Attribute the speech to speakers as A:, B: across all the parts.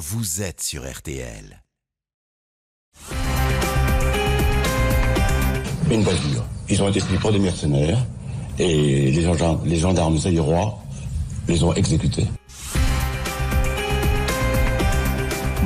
A: vous êtes sur RTL.
B: Une bavure. Ils ont été pour des mercenaires et les gendarmes, les zaïrois les ont exécutés.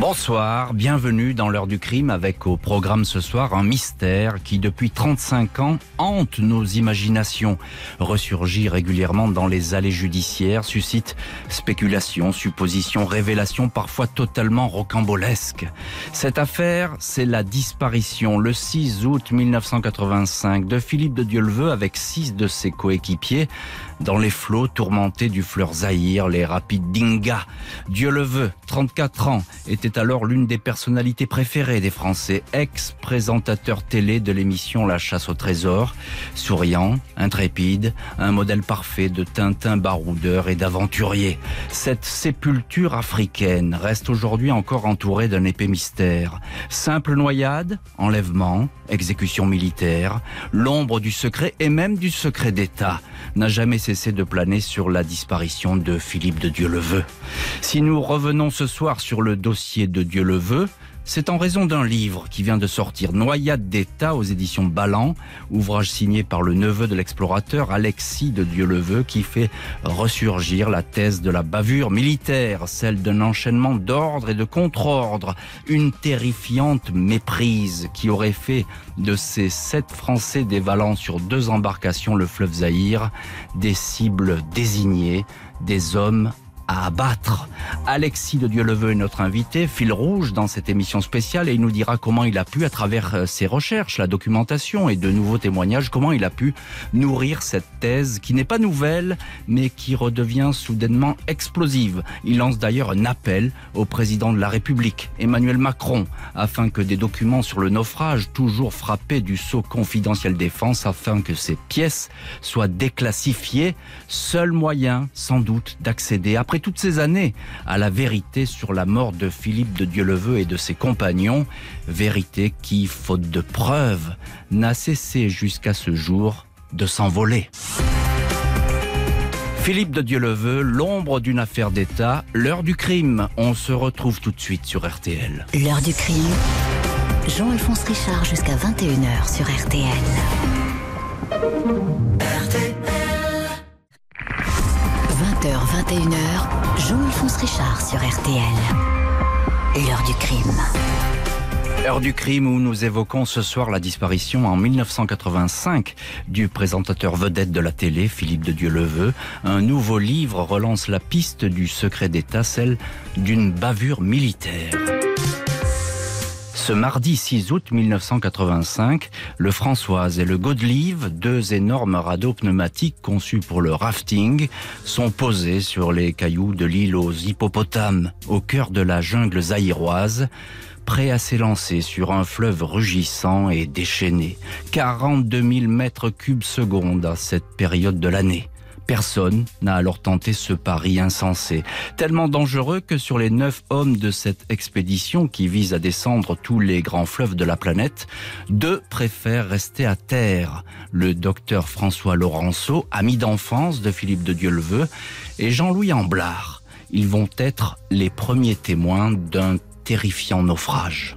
C: Bonsoir, bienvenue dans l'heure du crime avec au programme ce soir un mystère qui depuis 35 ans hante nos imaginations, ressurgit régulièrement dans les allées judiciaires, suscite spéculations, suppositions, révélations parfois totalement rocambolesques. Cette affaire, c'est la disparition le 6 août 1985 de Philippe de Dieuleveux avec six de ses coéquipiers dans les flots tourmentés du fleur Zahir, les rapides d'Inga. Dieu le veut, 34 ans, était alors l'une des personnalités préférées des Français, ex-présentateur télé de l'émission La chasse au trésor, souriant, intrépide, un modèle parfait de Tintin baroudeur et d'aventurier. Cette sépulture africaine reste aujourd'hui encore entourée d'un épais mystère. Simple noyade, enlèvement, exécution militaire, l'ombre du secret et même du secret d'État n'a jamais cessé de planer sur la disparition de Philippe de Dieu-le-Veut. Si nous revenons ce soir sur le dossier de Dieu-le-Veut, c'est en raison d'un livre qui vient de sortir, Noyade d'État aux éditions Ballan, ouvrage signé par le neveu de l'explorateur Alexis de Dieuleveux qui fait ressurgir la thèse de la bavure militaire, celle d'un enchaînement d'ordre et de contre-ordre, une terrifiante méprise qui aurait fait de ces sept Français dévalant sur deux embarcations le fleuve Zahir des cibles désignées, des hommes à abattre. Alexis de Dieuleveux est notre invité, fil rouge dans cette émission spéciale, et il nous dira comment il a pu, à travers euh, ses recherches, la documentation et de nouveaux témoignages, comment il a pu nourrir cette thèse qui n'est pas nouvelle, mais qui redevient soudainement explosive. Il lance d'ailleurs un appel au président de la République, Emmanuel Macron, afin que des documents sur le naufrage, toujours frappés du sceau confidentiel défense, afin que ces pièces soient déclassifiées. Seul moyen, sans doute, d'accéder après toutes ces années à la vérité sur la mort de Philippe de Dieuleveux et de ses compagnons, vérité qui, faute de preuves, n'a cessé jusqu'à ce jour de s'envoler. Philippe de Dieuleveux, l'ombre d'une affaire d'État, l'heure du crime. On se retrouve tout de suite sur RTL.
D: L'heure du crime. Jean-Alphonse Richard jusqu'à 21h sur. RTL. 20h, 21h, Jean-Alphonse Richard sur RTL. L'heure du crime.
C: Heure du crime où nous évoquons ce soir la disparition en 1985 du présentateur vedette de la télé, Philippe de Dieuleveux. Un nouveau livre relance la piste du secret d'État, celle d'une bavure militaire. Ce mardi 6 août 1985, le Françoise et le Godelive, deux énormes radeaux pneumatiques conçus pour le rafting, sont posés sur les cailloux de l'île aux hippopotames, au cœur de la jungle zaïroise prêts à s'élancer sur un fleuve rugissant et déchaîné. 42 000 mètres cubes secondes à cette période de l'année. Personne n'a alors tenté ce pari insensé, tellement dangereux que sur les neuf hommes de cette expédition qui vise à descendre tous les grands fleuves de la planète, deux préfèrent rester à terre. Le docteur François Laurenceau, ami d'enfance de Philippe de Dieuleveux, et Jean-Louis Amblard. Ils vont être les premiers témoins d'un terrifiant naufrage.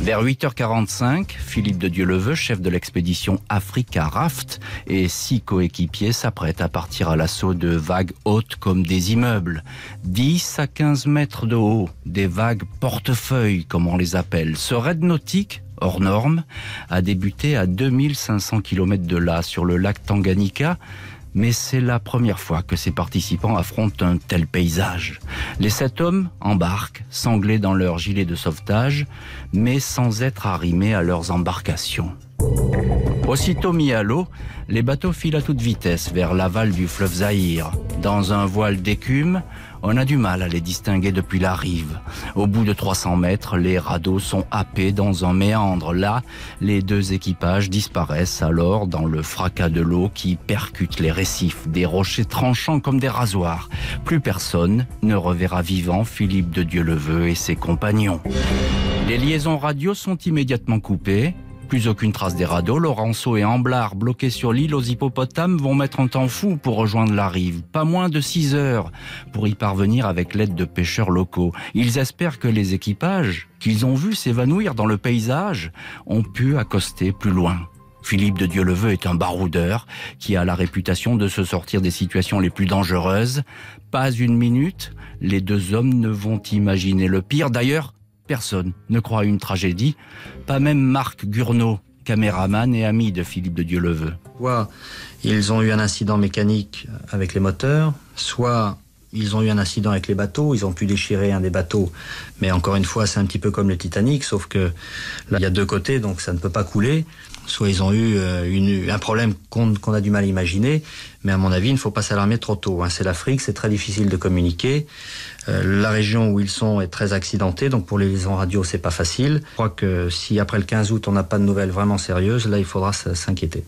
C: Vers 8h45, Philippe de Dieuleveux, chef de l'expédition Africa Raft, et six coéquipiers s'apprêtent à partir à l'assaut de vagues hautes comme des immeubles. 10 à 15 mètres de haut, des vagues portefeuilles comme on les appelle. Ce raid nautique hors norme, a débuté à 2500 km de là, sur le lac Tanganyika, mais c'est la première fois que ces participants affrontent un tel paysage. Les sept hommes embarquent, sanglés dans leurs gilets de sauvetage, mais sans être arrimés à leurs embarcations. Aussitôt mis à l'eau, les bateaux filent à toute vitesse vers l'aval du fleuve Zahir. Dans un voile d'écume, on a du mal à les distinguer depuis la rive. Au bout de 300 mètres, les radeaux sont happés dans un méandre. Là, les deux équipages disparaissent alors dans le fracas de l'eau qui percute les récifs, des rochers tranchants comme des rasoirs. Plus personne ne reverra vivant Philippe de Dieuleveux et ses compagnons. Les liaisons radio sont immédiatement coupées Plus aucune trace des radeaux. Laurenceau et Amblard, bloqués sur l'île aux hippopotames, vont mettre un temps fou pour rejoindre la rive. Pas moins de 6 heures pour y parvenir avec l'aide de pêcheurs locaux. Ils espèrent que les équipages, qu'ils ont vus s'évanouir dans le paysage, ont pu accoster plus loin. Philippe de Dieuleveux est un baroudeur qui a la réputation de se sortir des situations les plus dangereuses. Pas une minute, les deux hommes ne vont imaginer le pire. D'ailleurs, personne ne croit à une tragédie, pas même Marc Gurneau, caméraman et ami de Philippe de Dieuleveux.
E: Soit ils ont eu un incident mécanique avec les moteurs, soit ils ont eu un incident avec les bateaux, ils ont pu déchirer un des bateaux, mais encore une fois, c'est un petit peu comme le Titanic, sauf que là, il y a deux côtés, donc ça ne peut pas couler. Soit ils ont eu euh, un problème qu'on a du mal à imaginer, mais à mon avis, il ne faut pas s'alarmer trop tôt. Hein. C'est l'Afrique, c'est très difficile de communiquer. Euh, la région où ils sont est très accidentée, donc pour les liaisons radio, c'est pas facile. Je crois que si après le 15 août, on n'a pas de nouvelles vraiment sérieuses, là, il faudra s'inquiéter.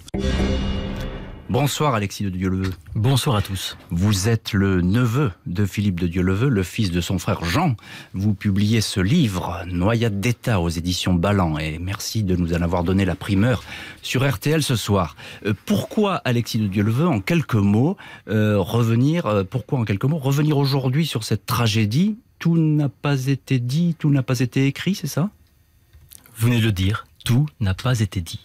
C: Bonsoir Alexis de Dieuleveux.
F: Bonsoir à tous.
C: Vous êtes le neveu de Philippe de Dieuleveux, le fils de son frère Jean. Vous publiez ce livre, Noyade d'État aux éditions Ballant, et merci de nous en avoir donné la primeur sur RTL ce soir. Euh, pourquoi Alexis de Dieuleveux, en quelques mots, euh, revenir, euh, pourquoi en quelques mots, revenir aujourd'hui sur cette tragédie? Tout n'a pas été dit, tout n'a pas été écrit, c'est ça?
F: Vous venez de le dire, tout n'a pas été dit.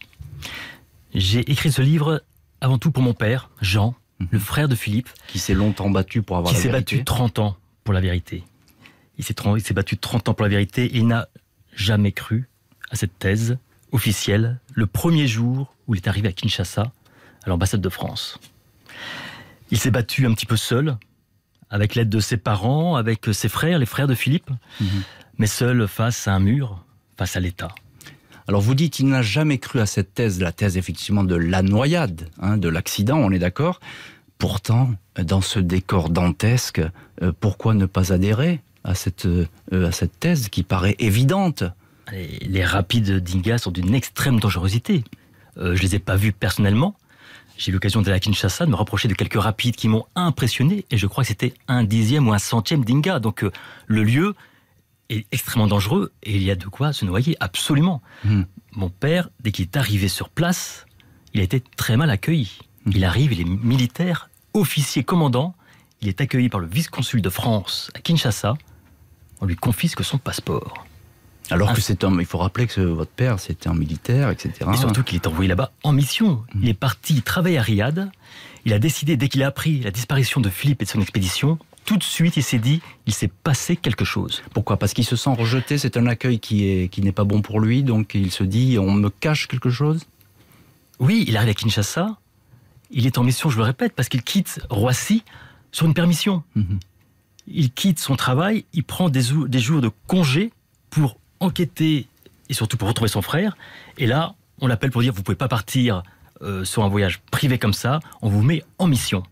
F: J'ai écrit ce livre avant tout pour mon père, Jean, mhm. le frère de Philippe.
C: Qui s'est longtemps battu pour avoir
F: la vérité. Qui s'est battu 30 ans pour la vérité. Il s'est battu 30 ans pour la vérité et il n'a jamais cru à cette thèse officielle le premier jour où il est arrivé à Kinshasa, à l'ambassade de France. Il s'est battu un petit peu seul, avec l'aide de ses parents, avec ses frères, les frères de Philippe, mhm. mais seul face à un mur, face à l'État.
C: Alors vous dites, il n'a jamais cru à cette thèse, la thèse effectivement de la noyade, hein, de l'accident, on est d'accord. Pourtant, dans ce décor dantesque, euh, pourquoi ne pas adhérer à cette, euh, à cette thèse qui paraît évidente?
F: Les, rapides d'Inga sont d'une extrême dangerosité. Euh, je les ai pas vus personnellement. J'ai eu l'occasion d'aller à Kinshasa, de me rapprocher de quelques rapides qui m'ont impressionné, et je crois que c'était un dixième ou un centième d'Inga. Donc le lieu est extrêmement dangereux et il y a de quoi se noyer, absolument. Hmm. Mon père, dès qu'il est arrivé sur place, il a été très mal accueilli. Hmm. Il arrive, il est militaire, officier commandant, il est accueilli par le vice-consul de France à Kinshasa, on lui confisque son passeport.
C: Alors que c'est un, il faut rappeler que votre père c'était un militaire, etc.
F: Et surtout qu'il est envoyé là-bas en mission. Hmm. Il est parti travailler à Riyad. Il a décidé, dès qu'il a appris la disparition de Philippe et de son expédition, tout de suite, il s'est dit, il s'est passé quelque chose.
C: Pourquoi? Parce qu'il se sent rejeté, c'est un accueil qui est qui n'est pas bon pour lui, donc il se dit, on me cache quelque chose?
F: Oui, il arrive à Kinshasa, il est en mission, je le répète, parce qu'il quitte Roissy sur une permission. Mhm. Il quitte son travail, il prend des, des jours de congé pour enquêter et surtout pour retrouver son frère. Et là, on l'appelle pour dire, vous pouvez pas partir euh, sur un voyage privé comme ça, on vous met en mission.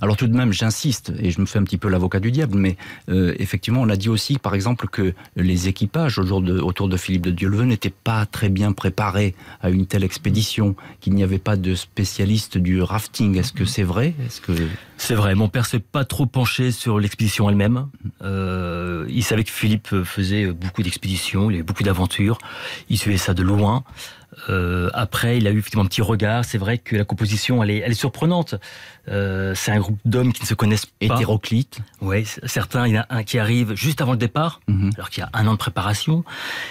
C: Alors tout de même, j'insiste, et je me fais un petit peu l'avocat du diable, mais euh, effectivement, on a dit aussi, par exemple, que les équipages autour de Philippe de Dieuleveux n'étaient pas très bien préparés à une telle expédition, qu'il n'y avait pas de spécialistes du rafting. Est-ce que c'est vrai? Est-ce que
F: c'est vrai Mon père s'est pas trop penché sur l'expédition elle-même. Euh, il savait que Philippe faisait beaucoup d'expéditions, il avait beaucoup d'aventures. Il suivait ça de loin. Euh, après, il a eu effectivement un petit regard. C'est vrai que la composition, elle est, elle est surprenante. Euh, c'est un groupe d'hommes qui ne se connaissent pas.
C: Hétéroclites.
F: Oui, certains. Il y en a un qui arrive juste avant le départ, mhm. alors qu'il y a un an de préparation.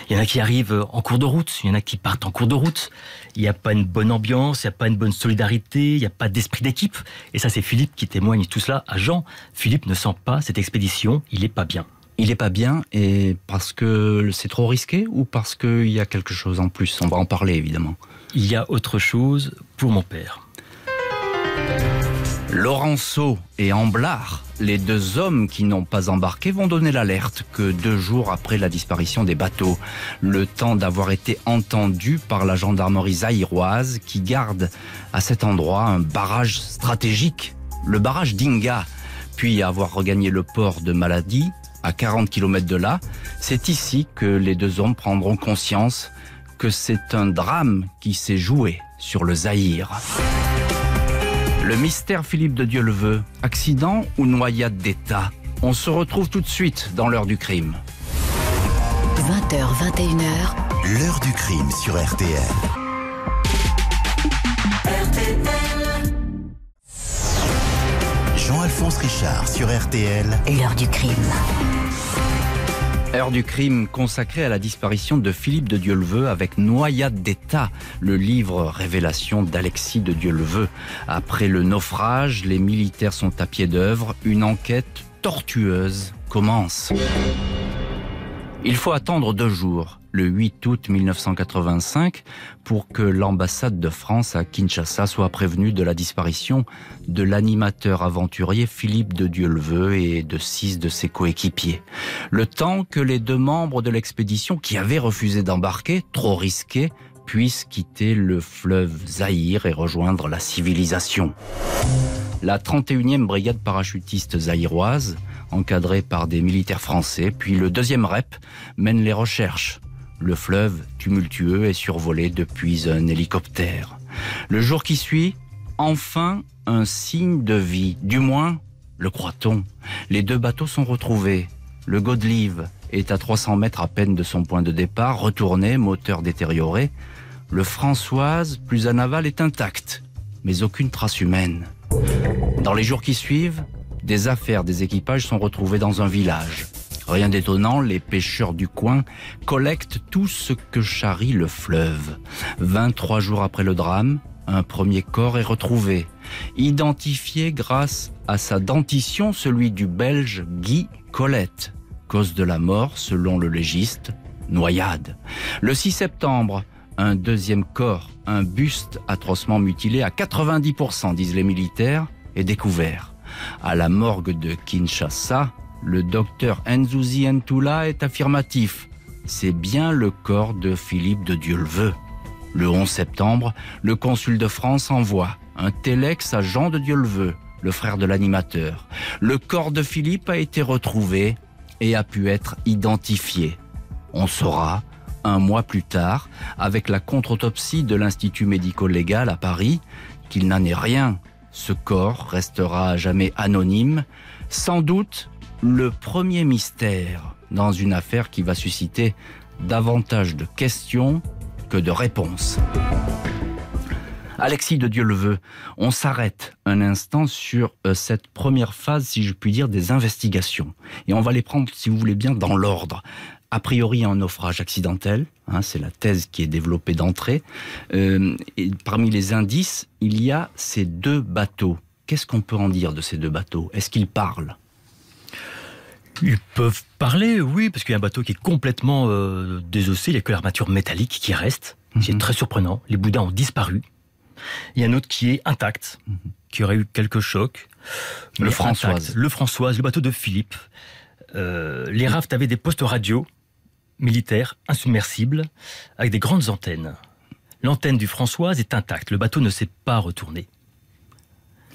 F: Il y en a qui arrivent en cours de route. Il y en a qui partent en cours de route. Il n'y a pas une bonne ambiance, il n'y a pas une bonne solidarité, il n'y a pas d'esprit d'équipe. Et ça, c'est Philippe qui témoigne tout cela à Jean. Philippe ne sent pas cette expédition. Il n'est pas bien
C: il est pas bien et parce que c'est trop risqué ou parce qu'il y a quelque chose en plus? On va en parler évidemment.
F: Il y a autre chose pour mon père.
C: Laurenceau et Amblard, les deux hommes qui n'ont pas embarqué, vont donner l'alerte que deux jours après la disparition des bateaux, le temps d'avoir été entendus par la gendarmerie zaïroise qui garde à cet endroit un barrage stratégique, le barrage d'Inga, puis avoir regagné le port de Maladi, à 40 km de là, c'est ici que les deux hommes prendront conscience que c'est un drame qui s'est joué sur le Zaïre. Le mystère Philippe de Dieu le veut, accident ou noyade d'État? On se retrouve tout de suite dans l'heure du crime.
D: 20h, 21h.
A: L'heure du crime sur RTL. Jean-Alphonse Richard sur RTL.
D: L'heure du crime.
C: Heure du crime consacrée à la disparition de Philippe de Dieuleveux avec Noyade d'État, le livre révélation d'Alexis de Dieuleveux. Après le naufrage, les militaires sont à pied d'œuvre. Une enquête tortueuse commence. Il faut attendre deux jours, le 8 août 1985, pour que l'ambassade de France à Kinshasa soit prévenue de la disparition de l'animateur aventurier Philippe de Dieuleveux et de six de ses coéquipiers. Le temps que les deux membres de l'expédition qui avaient refusé d'embarquer, trop risqué, puissent quitter le fleuve Zaïre et rejoindre la civilisation. La 31e brigade parachutiste zaïroise, encadrée par des militaires français, puis le deuxième REP, mène les recherches. Le fleuve, tumultueux, est survolé depuis un hélicoptère. Le jour qui suit, enfin un signe de vie, du moins, le croit-on. Les deux bateaux sont retrouvés. Le Godelive est à 300 mètres à peine de son point de départ, retourné, moteur détérioré. Le Françoise, plus à naval, est intact, mais aucune trace humaine. Dans les jours qui suivent, des affaires des équipages sont retrouvées dans un village. Rien d'étonnant, les pêcheurs du coin collectent tout ce que charrie le fleuve. 23 jours après le drame, un premier corps est retrouvé, identifié grâce à sa dentition, celui du Belge Guy Colette. Cause de la mort, selon le légiste, noyade. Le 6 septembre, un deuxième corps, un buste atrocement mutilé à 90%, disent les militaires, est découvert. À la morgue de Kinshasa, le docteur Nzouzi Ntoula est affirmatif. C'est bien le corps de Philippe de Dieuleveux. Le 11 septembre, le consul de France envoie un téléx à Jean de Dieuleveux, le frère de l'animateur. Le corps de Philippe a été retrouvé et a pu être identifié. On saura, un mois plus tard, avec la contre-autopsie de l'Institut médico-légal à Paris, qu'il n'en est rien. Ce corps restera à jamais anonyme, sans doute le premier mystère dans une affaire qui va susciter davantage de questions que de réponses. Alexis de Dieuleveux, on s'arrête un instant sur euh, cette première phase, si je puis dire, des investigations. Et on va les prendre, si vous voulez bien, dans l'ordre. A priori, un naufrage accidentel, hein, c'est la thèse qui est développée d'entrée. Euh, parmi les indices, il y a ces deux bateaux. Qu'est-ce qu'on peut en dire de ces deux bateaux? Est-ce qu'ils parlent?
F: Ils peuvent parler, oui, parce qu'il y a un bateau qui est complètement euh, désossé, il n'y a que l'armature métallique qui reste. C'est
C: Mhm.
F: très surprenant. Les boudins ont disparu. Il y a un autre qui est intact,
C: Mhm.
F: qui aurait eu quelques chocs.
C: Le Françoise.
F: intact. Le Françoise, le bateau de Philippe. Euh, les rafts avaient des postes radio militaires insubmersibles avec des grandes antennes. L'antenne du Françoise est intacte. Le bateau ne s'est pas retourné.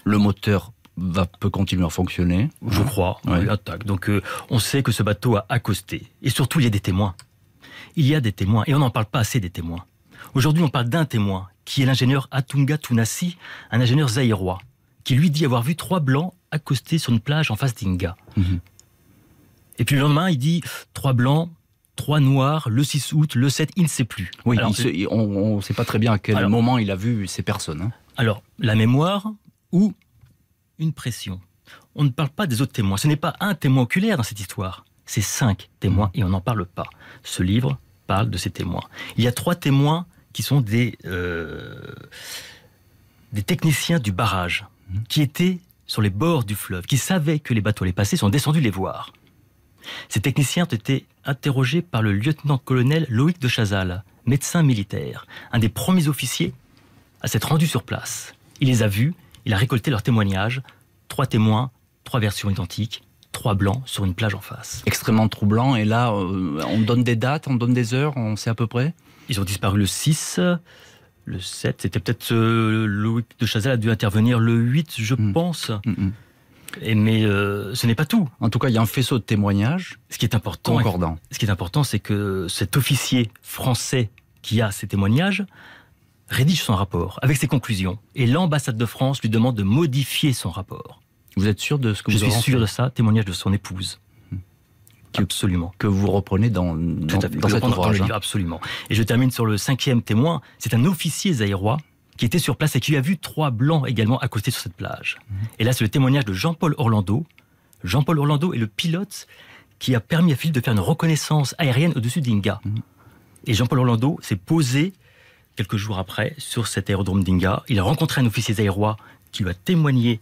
C: Le moteur va, peut continuer à fonctionner.
F: je crois,
C: Ouais.
F: oui, attaque. Donc euh, on sait que ce bateau a accosté. Et surtout, il y a des témoins. Il y a des témoins, et on n'en parle pas assez des témoins. Aujourd'hui, on parle d'un témoin, qui est l'ingénieur Atunga Tunasi, un ingénieur zaïrois, qui lui dit avoir vu trois blancs accostés sur une plage en face d'Inga.
C: Mhm.
F: Et puis le lendemain, il dit trois blancs, trois noirs, le 6 août, le 7, il ne sait plus.
C: Oui,
F: Alors,
C: se- on ne sait pas très bien à quel
F: Alors-
C: moment il a vu ces personnes. hein.
F: Alors, la mémoire ou une pression. On ne parle pas des autres témoins. Ce n'est pas un témoin oculaire dans cette histoire. C'est cinq témoins et on n'en parle pas. Ce livre parle de ces témoins. Il y a trois témoins qui sont des, euh, des techniciens du barrage, qui étaient sur les bords du fleuve, qui savaient que les bateaux allaient passer, sont descendus les voir. Ces techniciens ont été interrogés par le lieutenant-colonel Loïc de Chazal, médecin militaire, un des premiers officiers à s'être rendu sur place. Il les a vus, il a récolté leurs témoignages. Trois témoins, trois versions identiques, trois blancs sur une plage en face.
C: Extrêmement troublant. Et là, euh, on donne des dates, on donne des heures, on sait à peu près?
F: Ils ont disparu le 6, le 7, c'était peut-être euh, Loïc de Chazal a dû intervenir le 8, je
C: Mm.
F: pense.
C: Mm, mm.
F: Et mais euh, ce n'est pas tout.
C: En tout cas, il y a un faisceau de témoignages
F: Ce qui est important,
C: concordants.
F: ce qui est important, c'est que cet officier français qui a ces témoignages rédige son rapport avec ses conclusions. Et l'ambassade de France lui demande de modifier son rapport.
C: Vous êtes sûr de ce que
F: Je
C: vous
F: suis
C: avez
F: sûr de ça, témoignage de son épouse.
C: Que-
F: Absolument.
C: que vous reprenez dans, dans,
F: Tout à fait.
C: dans
F: Je
C: cet
F: dans
C: ouvrage.
F: livre,
C: hein.
F: absolument. Et je termine sur le cinquième témoin. C'est un officier zaïrois qui était sur place et qui a vu trois blancs également accostés sur cette plage. Mhm. Et là, c'est le témoignage de Jean-Paul Orlando. Jean-Paul Orlando est le pilote qui a permis à Philippe de faire une reconnaissance aérienne au-dessus d'Inga. Mhm. Et Jean-Paul Orlando s'est posé quelques jours après sur cet aérodrome d'Inga. Il a rencontré un officier aérois qui lui a témoigné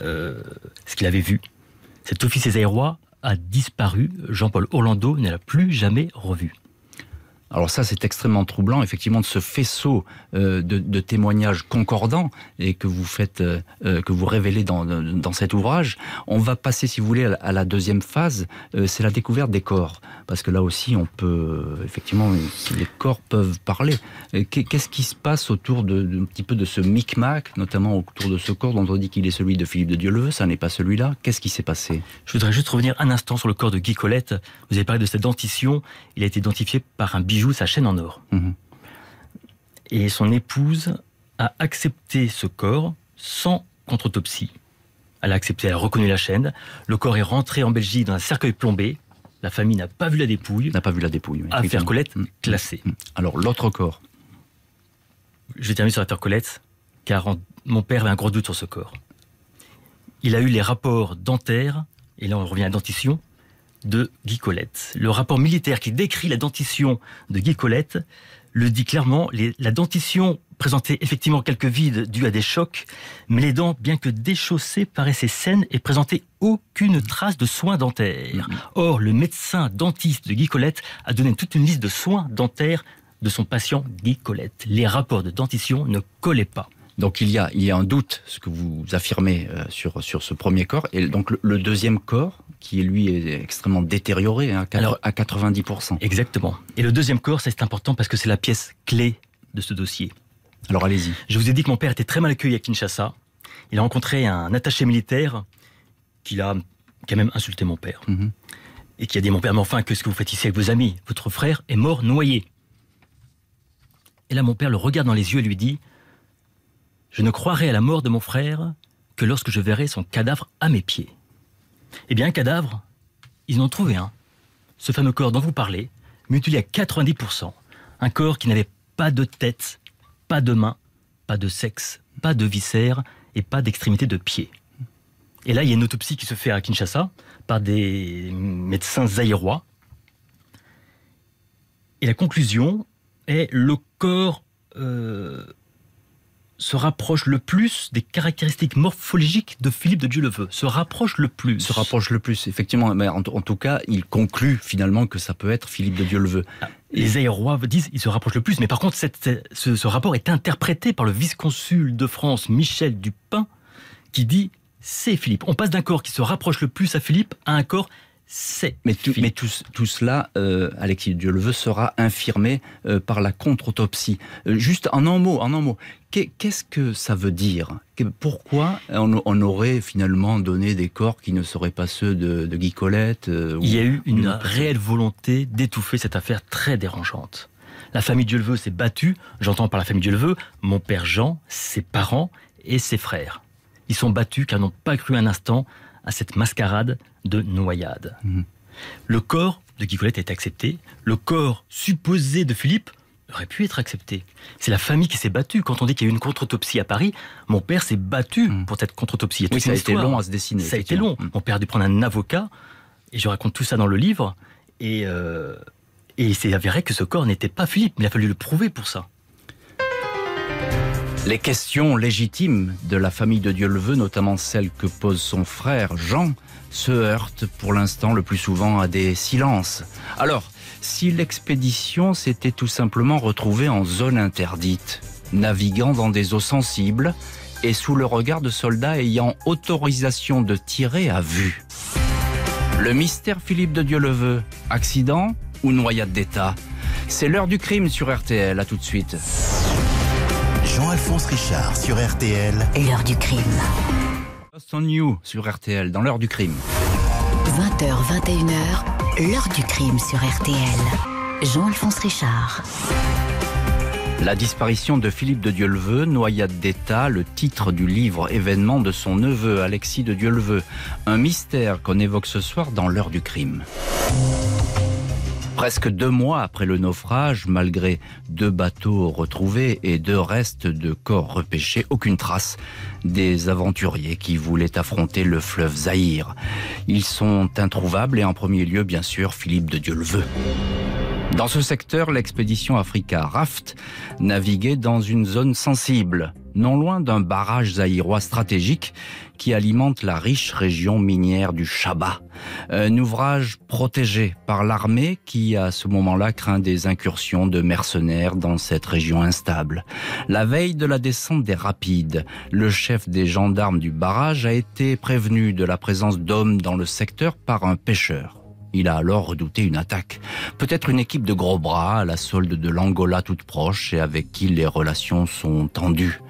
F: euh, ce qu'il avait vu. Cet officier aérois a disparu. Jean-Paul Orlando ne l'a plus jamais revu.
C: Alors ça, c'est extrêmement troublant, effectivement, de ce faisceau euh, de, témoignages concordants et que vous faites, euh, euh, que vous révélez dans, dans, cet ouvrage. On va passer, si vous voulez, à la deuxième phase, c'est la découverte des corps, parce que là aussi, on peut, effectivement, les corps peuvent parler. Qu'est-ce qui se passe autour de, un petit peu de ce micmac, notamment autour de ce corps dont on dit qu'il est celui de Philippe de Dieuleveux, ça n'est pas celui-là. Qu'est-ce qui s'est passé?
F: Je voudrais juste revenir un instant sur le corps de Guy Colette. Vous avez parlé de cette dentition. Il a été identifié par un bijou sa chaîne en or. Mhm. Et son épouse a accepté ce corps sans contre-autopsie. Elle a accepté, elle a reconnu la chaîne. Le corps est rentré en Belgique dans un cercueil plombé. La famille n'a pas vu la dépouille.
C: N'a pas vu la dépouille.
F: Oui, Affaire Colette mhm. classée. Mhm.
C: Alors l'autre corps.
F: Je termine sur l'affaire Colette, car mon père avait un gros doute sur ce corps. Il a eu les rapports dentaires, et là on revient à dentition, de Guy Colette. Le rapport militaire qui décrit la dentition de Guy Colette le dit clairement, la dentition présentait effectivement quelques vides dus à des chocs, mais les dents, bien que déchaussées, paraissaient saines et présentaient aucune trace de soins dentaires. Or, le médecin dentiste de Guy Colette a donné toute une liste de soins dentaires de son patient Guy Colette. Les rapports de dentition ne collaient pas.
C: Donc il y a, il y a un doute, ce que vous affirmez euh, sur, sur ce premier corps. Et donc le deuxième corps, qui lui est extrêmement détérioré hein, à 90%.
F: Exactement. Et le deuxième corps, c'est important parce que c'est la pièce clé de ce dossier.
C: Alors allez-y.
F: Je vous ai dit que mon père était très mal accueilli à Kinshasa. Il a rencontré un attaché militaire qui a, qui a même insulté mon père. Mhm. Et qui a dit Mon père, mais enfin, qu'est-ce que vous faites ici avec vos amis? Votre frère est mort noyé. Et là, mon père le regarde dans les yeux et lui dit Je ne croirai à la mort de mon frère que lorsque je verrai son cadavre à mes pieds. Eh bien, un cadavre, ils en ont trouvé un. Ce fameux corps dont vous parlez, mutilé à 90%. Un corps qui n'avait pas de tête, pas de main, pas de sexe, pas de viscères et pas d'extrémité de pied. Et là, il y a une autopsie qui se fait à Kinshasa par des médecins zaïrois. Et la conclusion est le corps euh, se rapproche le plus des caractéristiques morphologiques de Philippe de Dieuleveux Se rapproche le plus.
C: Se rapproche le plus, effectivement. Mais en, tout cas, il conclut finalement que ça peut être Philippe de Dieuleveux.
F: Ah, les aérois disent qu'il se rapproche le plus, mais par contre, ce, rapport est interprété par le vice-consul de France, Michel Dupin, qui dit c'est Philippe. On passe d'un corps qui se rapproche le plus à Philippe à un corps c'est.
C: Mais, tout, mais tout, tout cela, euh, Alexis Dieu le veut, sera infirmé euh, par la contre-autopsie. Euh, juste en un mot, en un mot, qu'est-ce que ça veut dire? Pourquoi on, aurait finalement donné des corps qui ne seraient pas ceux de, Guy Colette
F: Il y a eu une réelle volonté d'étouffer cette affaire très dérangeante. La famille Dieuleveux s'est battue, j'entends par la famille Dieuleveux, mon père Jean, ses parents et ses frères. Ils sont battus car n'ont pas cru un instant à cette mascarade de noyade. Mhm. Le corps de Guy Colette est accepté, le corps supposé de Philippe aurait pu être accepté. C'est la famille qui s'est battue. Quand on dit qu'il y a eu une contre-autopsie à Paris, mon père s'est battu mhm. pour cette contre-autopsie.
C: Oui, ça a été long à se dessiner.
F: Ça a été long. Mon père a dû prendre un avocat, et je raconte tout ça dans le livre, et, euh, et il s'est avéré que ce corps n'était pas Philippe, mais il a fallu le prouver pour ça.
C: Les questions légitimes de la famille de Dieu le veut, notamment celles que pose son frère Jean, se heurtent pour l'instant le plus souvent à des silences. Alors, si l'expédition s'était tout simplement retrouvée en zone interdite, naviguant dans des eaux sensibles et sous le regard de soldats ayant autorisation de tirer à vue. Le mystère Philippe de Dieu le veut, accident ou noyade d'État? C'est l'heure du crime sur RTL, à tout de suite.
A: Jean-Alphonse Richard sur RTL.
D: L'heure du crime.
C: Lost on You sur RTL, dans l'heure du crime.
D: 20h, 21h, l'heure du crime sur RTL. Jean-Alphonse Richard.
C: La disparition de Philippe de Dieuleveux, noyade d'État, le titre du livre événement de son neveu Alexis de Dieuleveux. Un mystère qu'on évoque ce soir dans l'heure du crime. Presque deux mois après le naufrage, malgré deux bateaux retrouvés et deux restes de corps repêchés, aucune trace des aventuriers qui voulaient affronter le fleuve Zaïre. Ils sont introuvables et en premier lieu, bien sûr, Philippe de Dieu le veut. Dans ce secteur, l'expédition Africa Raft naviguait dans une zone sensible, non loin d'un barrage zaïrois stratégique qui alimente la riche région minière du Chaba. Un ouvrage protégé par l'armée qui, à ce moment-là, craint des incursions de mercenaires dans cette région instable. La veille de la descente des rapides, le chef des gendarmes du barrage a été prévenu de la présence d'hommes dans le secteur par un pêcheur. Il a alors redouté une attaque. Peut-être une équipe de gros bras à la solde de l'Angola toute proche et avec qui les relations sont tendues.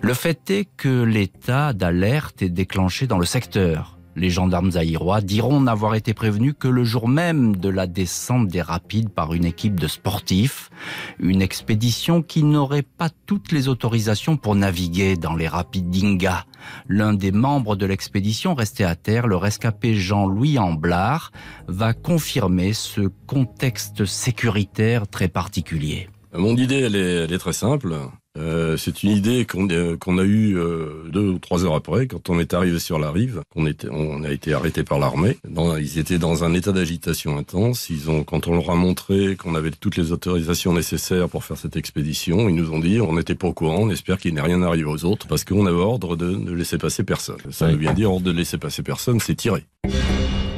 C: Le fait est que l'état d'alerte est déclenché dans le secteur. Les gendarmes zaïrois diront n'avoir été prévenus que le jour même de la descente des rapides par une équipe de sportifs, une expédition qui n'aurait pas toutes les autorisations pour naviguer dans les rapides d'Inga. L'un des membres de l'expédition resté à terre, le rescapé Jean-Louis Amblard, va confirmer ce contexte sécuritaire très particulier.
G: Mon idée, elle est très simple. Euh, c'est une idée qu'on euh, qu'on a eue euh, deux ou trois heures après, quand on est arrivé sur la rive, qu'on était, on a été arrêté par l'armée. Ils étaient dans un état d'agitation intense. Ils ont, quand on leur a montré qu'on avait toutes les autorisations nécessaires pour faire cette expédition, ils nous ont dit on n'était pas au courant, on espère qu'il n'est rien arrivé aux autres, parce qu'on avait ordre de ne laisser passer personne. Ça veut bien dire ordre de laisser passer personne, c'est tirer.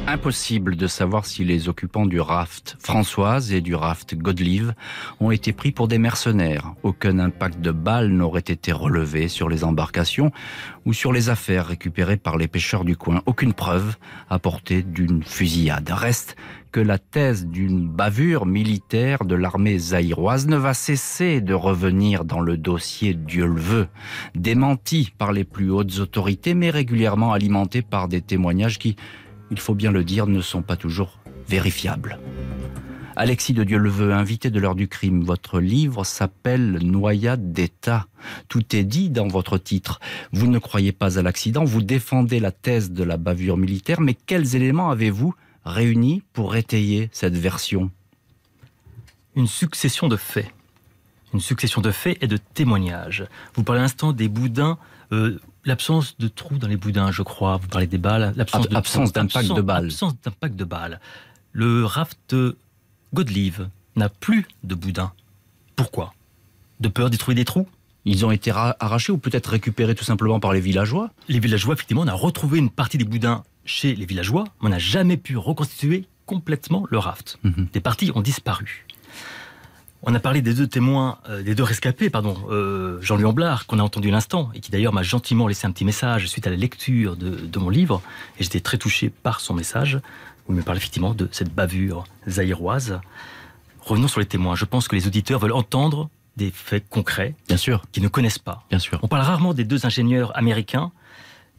C: Impossible de savoir si les occupants du raft Françoise et du raft Godelive ont été pris pour des mercenaires. Aucun impact de balles n'aurait été relevé sur les embarcations ou sur les affaires récupérées par les pêcheurs du coin. Aucune preuve apportée d'une fusillade. Reste que la thèse d'une bavure militaire de l'armée zaïroise ne va cesser de revenir dans le dossier Dieu le veut, démenti par les plus hautes autorités mais régulièrement alimenté par des témoignages qui il faut bien le dire, ne sont pas toujours vérifiables. Alexis de Dieu-le-Veut, invité de l'heure du crime, votre livre s'appelle Noyade d'État. Tout est dit dans votre titre. Vous ne croyez pas à l'accident, vous défendez la thèse de la bavure militaire, mais quels éléments avez-vous réunis pour étayer cette version?
F: Une succession de faits. Une succession de faits et de témoignages. Vous parlez à l'instant des boudins euh, l'absence de trous dans les boudins, je crois. Vous parlez des balles.
C: L'absence d'impact de balles.
F: D'impact de balles. Le raft Godelive n'a plus de boudins. Pourquoi? De peur d'y trouver des trous?
C: Ils ont été arrachés ou peut-être récupérés tout simplement par les villageois?
F: Les villageois, effectivement, on a retrouvé une partie des boudins chez les villageois, mais on n'a jamais pu reconstituer complètement le raft. Mhm. Des parties ont disparu. On a parlé des deux témoins, euh, des deux rescapés, pardon, euh, Jean-Louis Amblard, qu'on a entendu l'instant, et qui d'ailleurs m'a gentiment laissé un petit message suite à la lecture de, mon livre, et j'étais très touché par son message, où il me parle effectivement de cette bavure zaïroise. Revenons sur les témoins. Je pense que les auditeurs veulent entendre des faits concrets,
C: bien sûr,
F: qu'ils ne connaissent pas.
C: Bien sûr.
F: On parle rarement des deux ingénieurs américains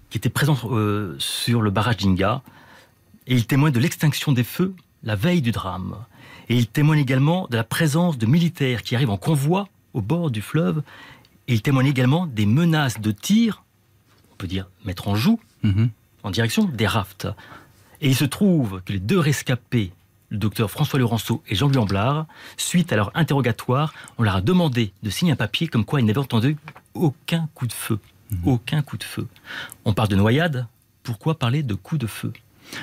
F: qui étaient présents euh, sur le barrage d'Inga, et ils témoignent de l'extinction des feux la veille du drame. Et il témoigne également de la présence de militaires qui arrivent en convoi au bord du fleuve. Et il témoigne également des menaces de tir, on peut dire mettre en joue, mhm. en direction des rafts. Et il se trouve que les deux rescapés, le docteur François Laurenceau et Jean-Louis Amblard, suite à leur interrogatoire, on leur a demandé de signer un papier comme quoi ils n'avaient entendu aucun coup de feu. Mhm. Aucun coup de feu. On parle de noyade, pourquoi parler de coup de feu?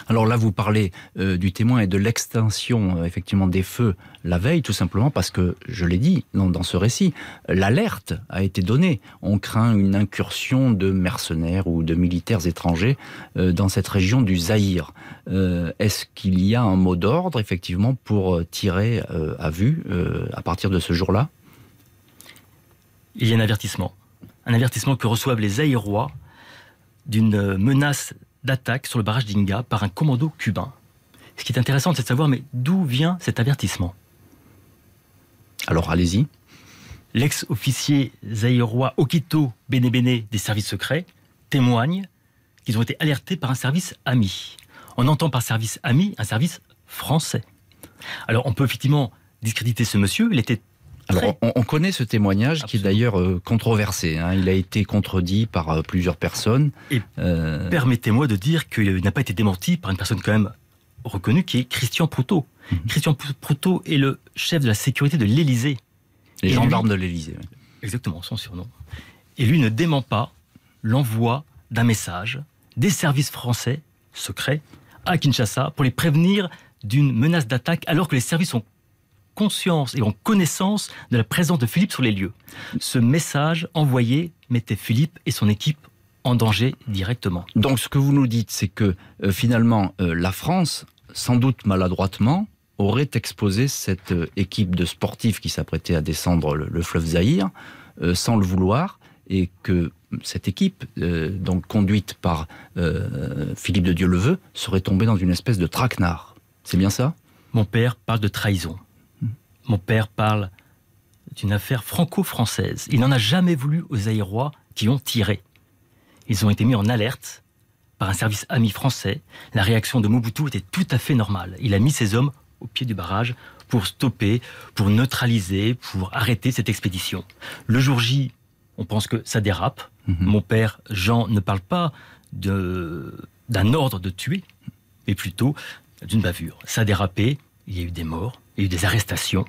C: Alors là, vous parlez euh, du témoin et de l'extinction euh, effectivement des feux la veille, tout simplement parce que, je l'ai dit dans, ce récit, l'alerte a été donnée. On craint une incursion de mercenaires ou de militaires étrangers euh, dans cette région du Zaïre. Est-ce qu'il y a un mot d'ordre effectivement pour tirer à vue à partir de ce jour-là?
F: Il y a un avertissement. Un avertissement que reçoivent les Zaïrois d'une menace d'attaque sur le barrage d'Inga par un commando cubain. Ce qui est intéressant, c'est de savoir, mais d'où vient cet avertissement?
C: Alors allez-y.
F: L'ex-officier zaïrois Okito Benebene des services secrets témoigne qu'ils ont été alertés par un service ami. On entend par service ami un service français. Alors on peut effectivement discréditer ce monsieur, il était
C: alors, on, connaît ce témoignage qui est d'ailleurs euh, controversé. Hein. Il a été contredit par euh, plusieurs personnes.
F: Et euh, permettez-moi de dire qu'il n'a pas été démenti par une personne quand même reconnu qui est Christian Proutot.
C: Mhm.
F: Christian Proutot est le chef de la sécurité de l'Élysée.
C: Les
F: Et
C: gendarmes
F: lui-
C: de l'Élysée. oui.
F: Exactement, son surnom. Et lui ne dément pas l'envoi d'un message des services français secrets à Kinshasa pour les prévenir d'une menace d'attaque alors que les services ont conscience et ont connaissance de la présence de Philippe sur les lieux. Ce message envoyé mettait Philippe et son équipe en danger directement.
C: Donc ce que vous nous dites, c'est que euh, finalement, euh, la France, sans doute maladroitement, aurait exposé cette euh, équipe de sportifs qui s'apprêtait à descendre le, le fleuve Zaïre, euh, sans le vouloir, et que cette équipe, donc conduite par Philippe de Dieu-le-Veut, serait tombée dans une espèce de traquenard. C'est bien ça?
F: Mon père parle de trahison. Mon père parle d'une affaire franco-française. Il n'en a jamais voulu aux Aérois qui ont tiré. Ils ont été mis en alerte par un service ami français. La réaction de Mobutu était tout à fait normale. Il a mis ses hommes au pied du barrage pour stopper, pour neutraliser, pour arrêter cette expédition. Le jour J, on pense que ça dérape. Mon père, Jean, ne parle pas d'un ordre de tuer, mais plutôt d'une bavure. Ça a dérapé, il y a eu des morts, il y a eu des arrestations.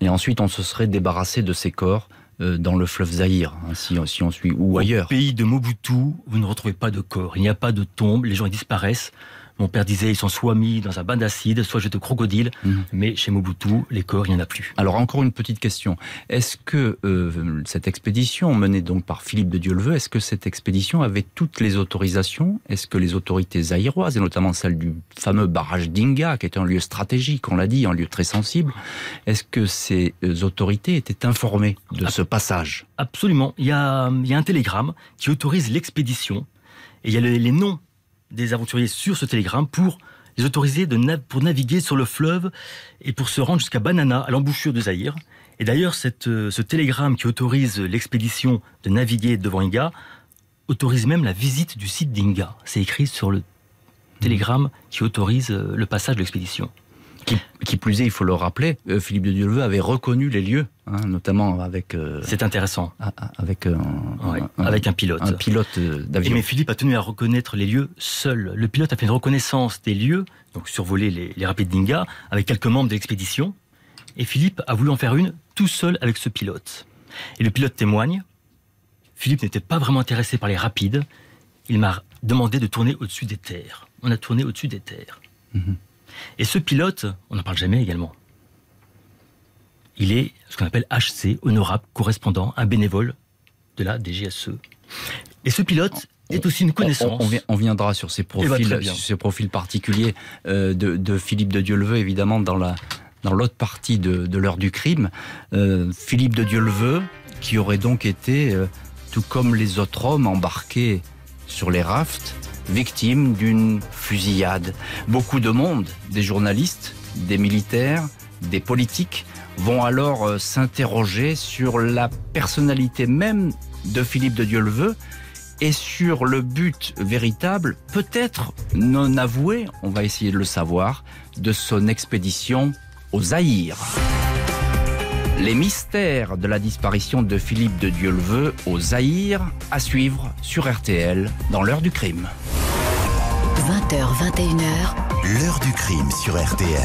C: Et ensuite, on se serait débarrassé de ces corps euh, dans le fleuve Zaïre, hein, si, si on suit, ou ailleurs.
F: Au pays de Mobutu, vous ne retrouvez pas de corps, il n'y a pas de tombe, les gens disparaissent. Mon père disait ils sont soit mis dans un bain d'acide, soit jetés au crocodile,
C: Mhm.
F: mais chez Mobutu, les corps, il n'y en a plus.
C: Alors encore une petite question. Est-ce que euh, cette expédition menée donc par Philippe de Dieu-le-Veut, est-ce que cette expédition avait toutes les autorisations? Est-ce que les autorités zaïroises, et notamment celle du fameux barrage d'Inga, qui est un lieu stratégique, on l'a dit, un lieu très sensible, est-ce que ces euh, autorités étaient informées de ce passage?
F: Absolument. Il y, a, il y a un télégramme qui autorise l'expédition. Et il y a les, les noms des aventuriers sur ce télégramme pour les autoriser de pour naviguer sur le fleuve et pour se rendre jusqu'à Banana, à l'embouchure de Zaïre. Et d'ailleurs, euh, ce télégramme qui autorise l'expédition de naviguer devant Inga autorise même la visite du site d'Inga. C'est écrit sur le télégramme qui autorise euh, le passage de l'expédition.
C: qui, qui plus est, il faut le rappeler, euh, Philippe de Dieu-le-Veut avait reconnu les lieux, hein, notamment avec, euh,
F: C'est intéressant.
C: a- a- avec, euh, un,
F: Ouais,
C: un-
F: avec un pilote.
C: un pilote euh, d'avion.
F: mais Philippe a tenu à reconnaître les lieux seul. Le pilote a fait une reconnaissance des lieux, donc survoler les, les rapides d'Inga, avec quelques membres de l'expédition. Et Philippe a voulu en faire une tout seul avec ce pilote. Et le pilote témoigne, Philippe n'était pas vraiment intéressé par les rapides. Il m'a demandé de tourner au-dessus des terres. On a tourné au-dessus des terres.
C: Mhm.
F: Et ce pilote, on n'en parle jamais également. Il est ce qu'on appelle HC, honorable correspondant, un bénévole de la DGSE. Et ce pilote est aussi une connaissance.
C: On, on vi- on viendra sur ces
F: Eh ben,
C: profils,
F: très bien.
C: sur ces profils particuliers euh, de, de Philippe de Dieu-le-Veut, évidemment, dans la dans l'autre partie de, de l'heure du crime. Euh, Philippe de Dieu-le-Veut, qui aurait donc été, euh, tout comme les autres hommes embarqués sur les rafts, victime d'une fusillade. Beaucoup de monde, des journalistes, des militaires, des politiques, vont alors euh, s'interroger sur la personnalité même de Philippe de Dieu-le-Veut et sur le but véritable, peut-être non avoué, on va essayer de le savoir, de son expédition au Zaïre. Les mystères de la disparition de Philippe de Dieu-le-Veut au Zaïre à suivre sur RTL dans l'heure du crime.
D: 20h, 21h,
A: L'heure du crime sur RTL.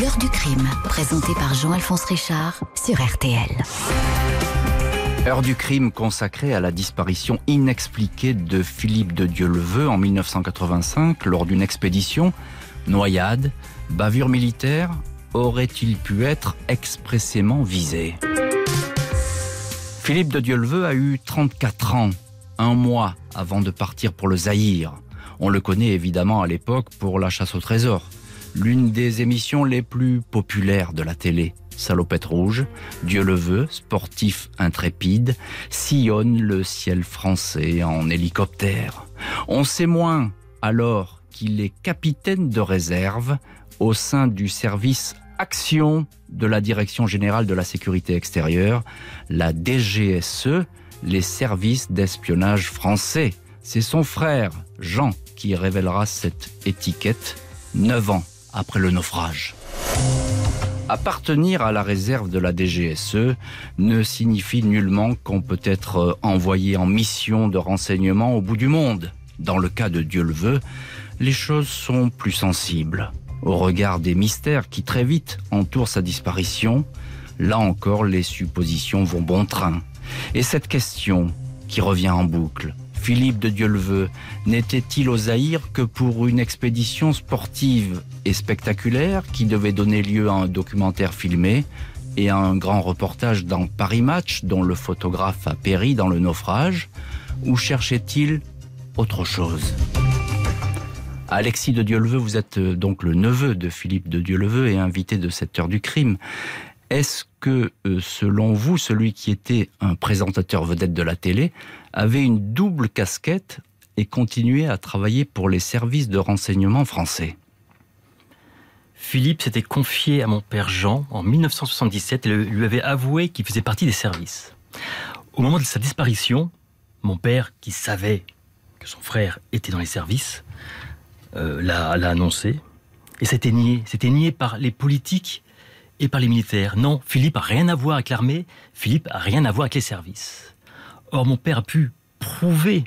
D: L'heure du crime, présenté par Jean-Alphonse Richard sur RTL.
C: Heure du crime consacrée à la disparition inexpliquée de Philippe de Dieu-le-Veut en 1985 lors d'une expédition. Noyade, bavure militaire, aurait-il pu être expressément visé? Philippe de Dieu-le-Veut a eu 34 ans, un mois avant de partir pour le Zaïre. On le connaît évidemment à l'époque pour La chasse au trésor, l'une des émissions les plus populaires de la télé. Salopette rouge, Dieu le veut, sportif intrépide, sillonne le ciel français en hélicoptère. On sait moins alors qu'il est capitaine de réserve au sein du service Action de la Direction générale de la sécurité extérieure, la DGSE, les services d'espionnage français. C'est son frère, Jean, qui révélera cette étiquette neuf ans après le naufrage. Appartenir à la réserve de la DGSE ne signifie nullement qu'on peut être euh, envoyé en mission de renseignement au bout du monde. Dans le cas de Dieu le veut, les choses sont plus sensibles. Au regard des mystères qui très vite entourent sa disparition, là encore les suppositions vont bon train. Et cette question, qui revient en boucle, Philippe de Dieuleveux n'était-il au Zaïre que pour une expédition sportive et spectaculaire qui devait donner lieu à un documentaire filmé et à un grand reportage dans Paris Match dont le photographe a péri dans le naufrage Ou cherchait-il autre chose? Alexis de Dieuleveux, vous êtes euh, donc le neveu de Philippe de Dieuleveux et invité de cette heure du crime. Est-ce que, euh, selon vous, celui qui était un présentateur vedette de la télé avait une double casquette et continuait à travailler pour les services de renseignement français
F: Philippe s'était confié à mon père Jean en 1977 et lui avait avoué qu'il faisait partie des services. Au moment de sa disparition, mon père, qui savait que son frère était dans les services, euh, l'a annoncé. Et c'était nié. C'était nié par les politiques et par les militaires. Non, Philippe a rien à voir avec l'armée, Philippe a rien à voir avec les services. Or, mon père a pu prouver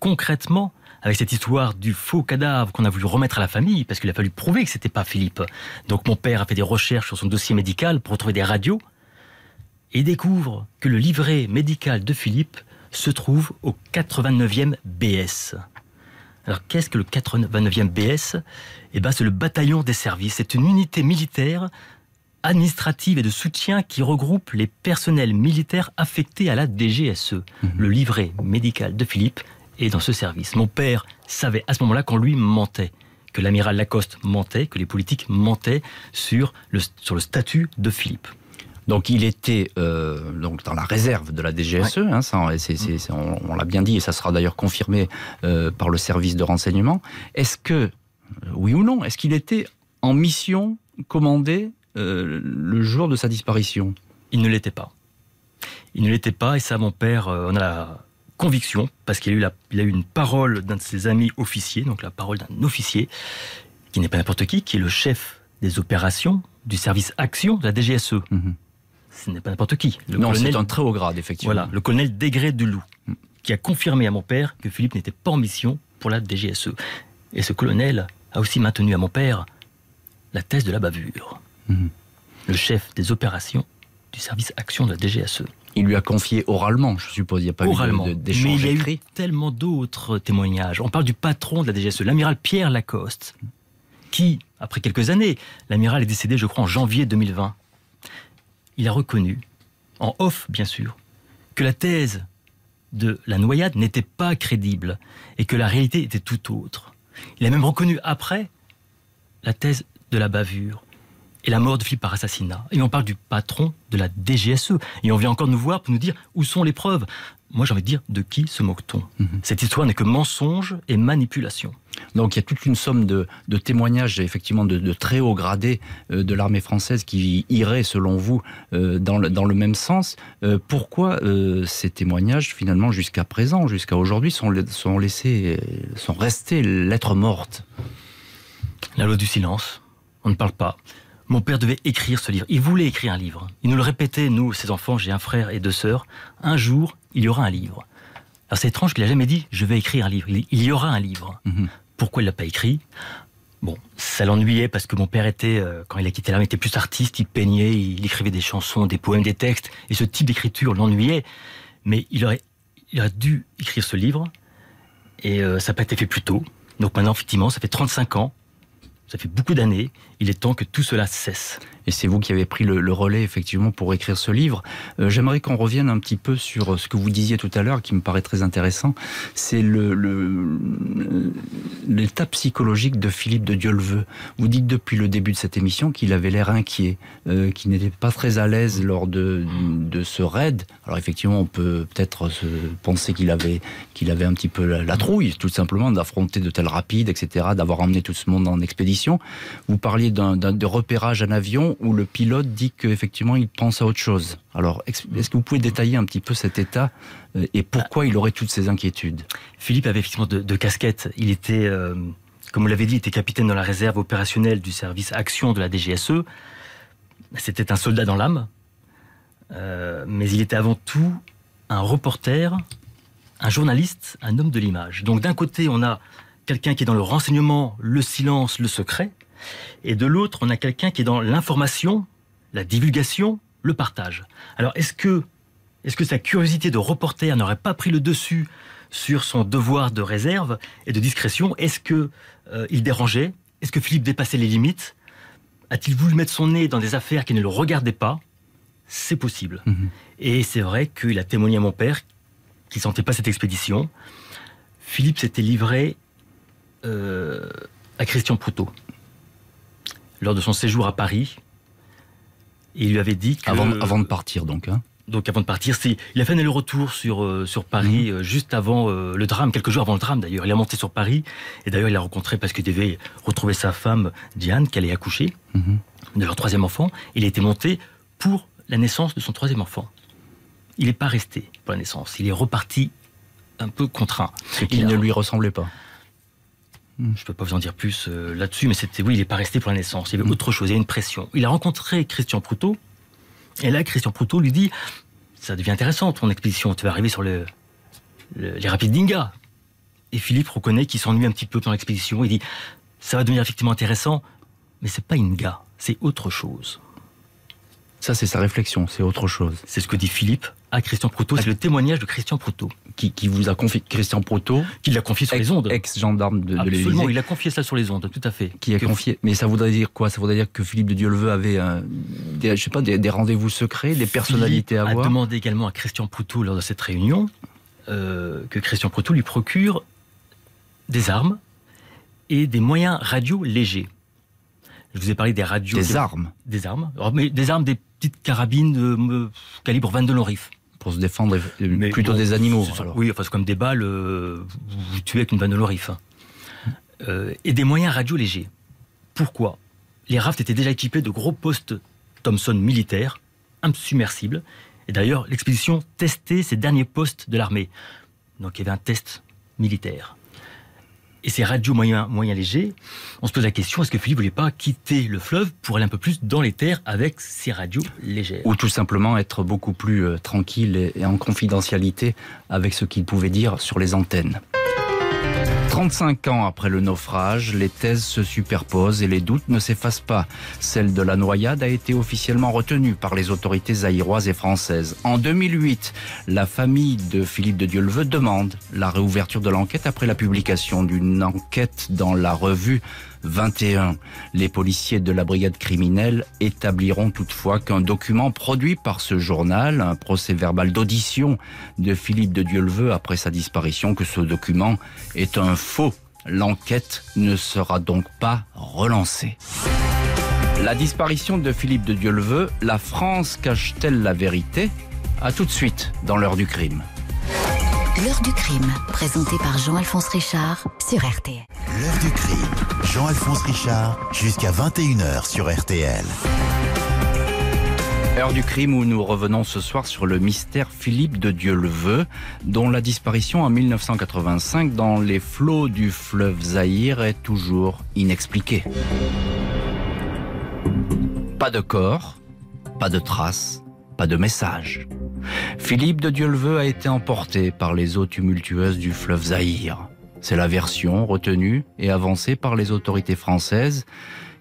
F: concrètement avec cette histoire du faux cadavre qu'on a voulu remettre à la famille, parce qu'il a fallu prouver que c'était pas Philippe. Donc mon père a fait des recherches sur son dossier médical pour retrouver des radios et découvre que le livret médical de Philippe se trouve au 89e BS. Alors qu'est-ce que le 89e BS Eh ben c'est le bataillon des services. C'est une unité militaire administrative et de soutien qui regroupe les personnels militaires affectés à la DGSE. Mhm. Le livret médical de Philippe est dans ce service. Mon père savait à ce moment-là qu'on lui mentait, que l'amiral Lacoste mentait, que les politiques mentaient sur le, sur le statut de Philippe.
C: Donc il était euh, donc dans la réserve de la DGSE, hein, on, l'a bien dit et ça sera d'ailleurs confirmé euh, par le service de renseignement. Est-ce que, euh, oui ou non, est-ce qu'il était en mission commandée le jour de sa disparition
F: Il ne l'était pas. Il ne l'était pas et ça mon père on a la conviction parce qu'il a eu, la, il a eu une parole d'un de ses amis officiers, donc la parole d'un officier qui n'est pas n'importe qui, qui est le chef des opérations du service action de la DGSE. Mhm ce n'est pas n'importe qui.
C: Le non, c'est un très haut grade, effectivement.
F: Voilà, le colonel Degré de Loup, qui a confirmé à mon père que Philippe n'était pas en mission pour la DGSE. Et ce colonel a aussi maintenu à mon père la thèse de la bavure. Mhm. Le chef des opérations du service action de la DGSE.
C: Il lui a confié oralement, je suppose. Il n'y a pas
F: oralement.
C: eu
F: d'échange Mais il y a eu tellement d'autres témoignages. On parle du patron de la DGSE, l'amiral Pierre Lacoste, qui, après quelques années, l'amiral est décédé, je crois, en janvier 2020 il a reconnu, en off bien sûr, que la thèse de la noyade n'était pas crédible et que la réalité était tout autre. Il a même reconnu après la thèse de la bavure et la mort de Philippe par assassinat. Et on parle du patron de la DGSE. Et on vient encore nous voir pour nous dire où sont les preuves. Moi, j'ai envie de dire, de qui se moque-t-on mhm. Cette histoire n'est que mensonge et manipulation.
C: Donc il y a toute une somme de, témoignages, effectivement, de, très haut gradés euh, de l'armée française qui iraient, selon vous, euh, dans, le, même sens. Euh, pourquoi ces témoignages, finalement, jusqu'à présent, jusqu'à aujourd'hui, sont, sont laissés, sont restés lettres mortes?
F: La loi du silence. On ne parle pas. Mon père devait écrire ce livre. Il voulait écrire un livre. Il nous le répétait, nous, ses enfants, j'ai un frère et deux sœurs. Un jour, il y aura un livre. Alors c'est étrange qu'il n'a jamais dit je vais écrire un livre. Il, y aura un livre. Mhm. Pourquoi il l'a pas écrit? Bon, ça l'ennuyait parce que mon père était, euh, quand il a quitté l'armée, était plus artiste, il peignait, il écrivait des chansons, des poèmes, des textes, et ce type d'écriture l'ennuyait. Mais il aurait, il aurait dû écrire ce livre, et euh, ça n'a pas été fait plus tôt. Donc maintenant, effectivement, ça fait 35 ans ça fait beaucoup d'années. Il est temps que tout cela cesse.
C: Et c'est vous qui avez pris le, relais effectivement pour écrire ce livre. Euh, j'aimerais qu'on revienne un petit peu sur ce que vous disiez tout à l'heure, qui me paraît très intéressant. C'est l'état psychologique de Philippe de Dieuleveux. Vous dites depuis le début de cette émission qu'il avait l'air inquiet, euh, qu'il n'était pas très à l'aise lors de, ce raid. Alors effectivement, on peut peut-être se penser qu'il avait, qu'il avait un petit peu la, trouille, tout simplement, d'affronter de tels rapides, etc., d'avoir emmené tout ce monde en expédition. Vous parliez d'un, de repérage en avion où le pilote dit qu'effectivement il pense à autre chose. Alors, est-ce que vous pouvez détailler un petit peu cet état euh, et pourquoi il aurait toutes ces inquiétudes?
F: Philippe avait effectivement de, casquettes. Il était, euh, comme vous l'avez dit, il était capitaine dans la réserve opérationnelle du service action de la DGSE. C'était un soldat dans l'âme, euh, mais il était avant tout un reporter, un journaliste, un homme de l'image. Donc d'un côté, on a quelqu'un qui est dans le renseignement, le silence, le secret, et de l'autre, on a quelqu'un qui est dans l'information, la divulgation, le partage. Alors est-ce que, est-ce que sa curiosité de reporter n'aurait pas pris le dessus sur son devoir de réserve et de discrétion? Est-ce que euh, il dérangeait? Est-ce que Philippe dépassait les limites? A-t-il voulu mettre son nez dans des affaires qui ne le regardaient pas? C'est possible.
C: Mhm.
F: Et c'est vrai qu'il a témoigné à mon père qu'il sentait pas cette expédition. Philippe s'était livré euh, à Christian Proutot lors de son séjour à Paris. Et il lui avait dit que...
C: Avant, avant de partir, donc. Hein.
F: Donc avant de partir, il a fait un aller-retour sur, euh, sur Paris, euh, juste avant euh, le drame, quelques jours avant le drame d'ailleurs. Il est monté sur Paris, et d'ailleurs il a rencontré parce qu'il devait retrouver sa femme, Diane, qu'elle allait accoucher,
C: Mhm.
F: de leur troisième enfant. Il a été monté pour la naissance de son troisième enfant. Il n'est pas resté pour la naissance, il est reparti un peu contraint.
C: Ce qui ne lui ressemblait pas.
F: Je peux pas vous en dire plus euh, là-dessus, mais c'était oui, il n'est pas resté pour la naissance. Il y avait autre chose, il y a une pression. Il a rencontré Christian Proutot, et là, Christian Proutot lui dit Ça devient intéressant ton expédition, tu vas arriver sur le, le- les rapides d'Inga. Et Philippe reconnaît qu'il s'ennuie un petit peu dans l'expédition. Il dit Ça va devenir effectivement intéressant, mais c'est pas Inga, c'est autre chose.
C: Ça, c'est sa réflexion, c'est autre chose.
F: C'est ce que dit Philippe à Christian Proutot. C'est le témoignage de Christian Proutot,
C: Qui, qui vous a confié Christian Proto,
F: qui l'a confié sur les ondes.
C: ex-gendarme de, de
F: Absolument, il a confié ça sur les ondes, tout à fait.
C: qui a
F: Que-
C: confié. Mais ça voudrait dire quoi? Ça voudrait dire que Philippe de Dieuleveux avait, euh, des, je sais pas, des, des rendez-vous secrets, des personnalités à voir?
F: a demandé également à Christian Proutot lors de cette réunion euh, que Christian Proutot lui procure des armes et des moyens radio légers. Je vous ai parlé des radios.
C: Des armes?
F: Des armes. Alors, mais des armes, des petites carabines de euh, calibre 22 long rifle.
C: Pour se défendre, euh,
F: Mais
C: plutôt
F: bon,
C: des animaux. alors.
F: Oui, enfin, c'est comme des balles, euh, vous, vous tuez avec une vanne de lorif. hein. Euh, et des moyens radio légers. Pourquoi Les rafts étaient déjà équipés de gros postes Thomson militaires, insubmersibles. Et d'ailleurs, l'expédition testait ces derniers postes de l'armée. Donc il y avait un test militaire. Et ces radios moyens, moyens légers, on se pose la question, est-ce que Philippe voulait pas quitter le fleuve pour aller un peu plus dans les terres avec ces radios légères?
C: Ou tout simplement être beaucoup plus euh, tranquille et en confidentialité avec ce qu'il pouvait dire sur les antennes. 35 ans après le naufrage, les thèses se superposent et les doutes ne s'effacent pas. Celle de la noyade a été officiellement retenue par les autorités zaïroises et françaises. En 2008, la famille de Philippe de Dieuleveux demande la réouverture de l'enquête après la publication d'une enquête dans la revue 21. Les policiers de la brigade criminelle établiront toutefois qu'un document produit par ce journal, un procès verbal d'audition de Philippe de Dieuleveux après sa disparition, que ce document est un faux. L'enquête ne sera donc pas relancée. La disparition de Philippe de Dieuleveux, la France cache-t-elle la vérité? À tout de suite dans l'heure du crime.
D: L'heure du crime, présenté par Jean-Alphonse Richard sur RTL.
A: L'heure du crime. Jean-Alphonse Richard, jusqu'à 21h sur RTL.
C: Heure du crime où nous revenons ce soir sur le mystère Philippe de Dieuleveux, dont la disparition en 1985 dans les flots du fleuve Zaïre est toujours inexpliquée. Pas de corps, pas de traces, pas de message. Philippe de Dieuleveux a été emporté par les eaux tumultueuses du fleuve Zaïre. C'est la version retenue et avancée par les autorités françaises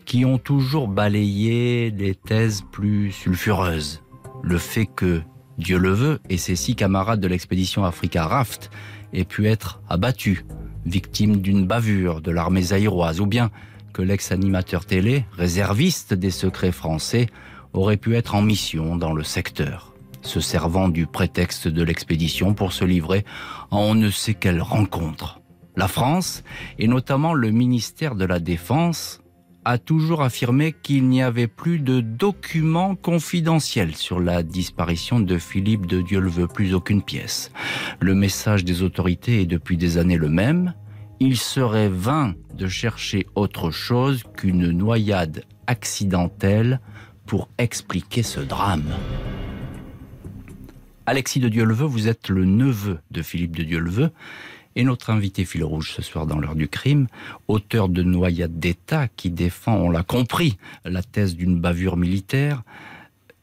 C: qui ont toujours balayé des thèses plus sulfureuses. Le fait que Dieu le et ses six camarades de l'expédition Africa Raft aient pu être abattus, victimes d'une bavure de l'armée zaïroise, ou bien que l'ex-animateur télé, réserviste des secrets français, aurait pu être en mission dans le secteur, se servant du prétexte de l'expédition pour se livrer à on ne sait quelle rencontre. La France, et notamment le ministère de la Défense, a toujours affirmé qu'il n'y avait plus de documents confidentiels sur la disparition de Philippe de Dieuleveux, plus aucune pièce. Le message des autorités est depuis des années le même. Il serait vain de chercher autre chose qu'une noyade accidentelle pour expliquer ce drame. Alexis de Dieuleveux, vous êtes le neveu de Philippe de Dieuleveux Et notre invité fil rouge ce soir dans l'heure du crime, auteur de Noyade d'État qui défend, on l'a compris, la thèse d'une bavure militaire.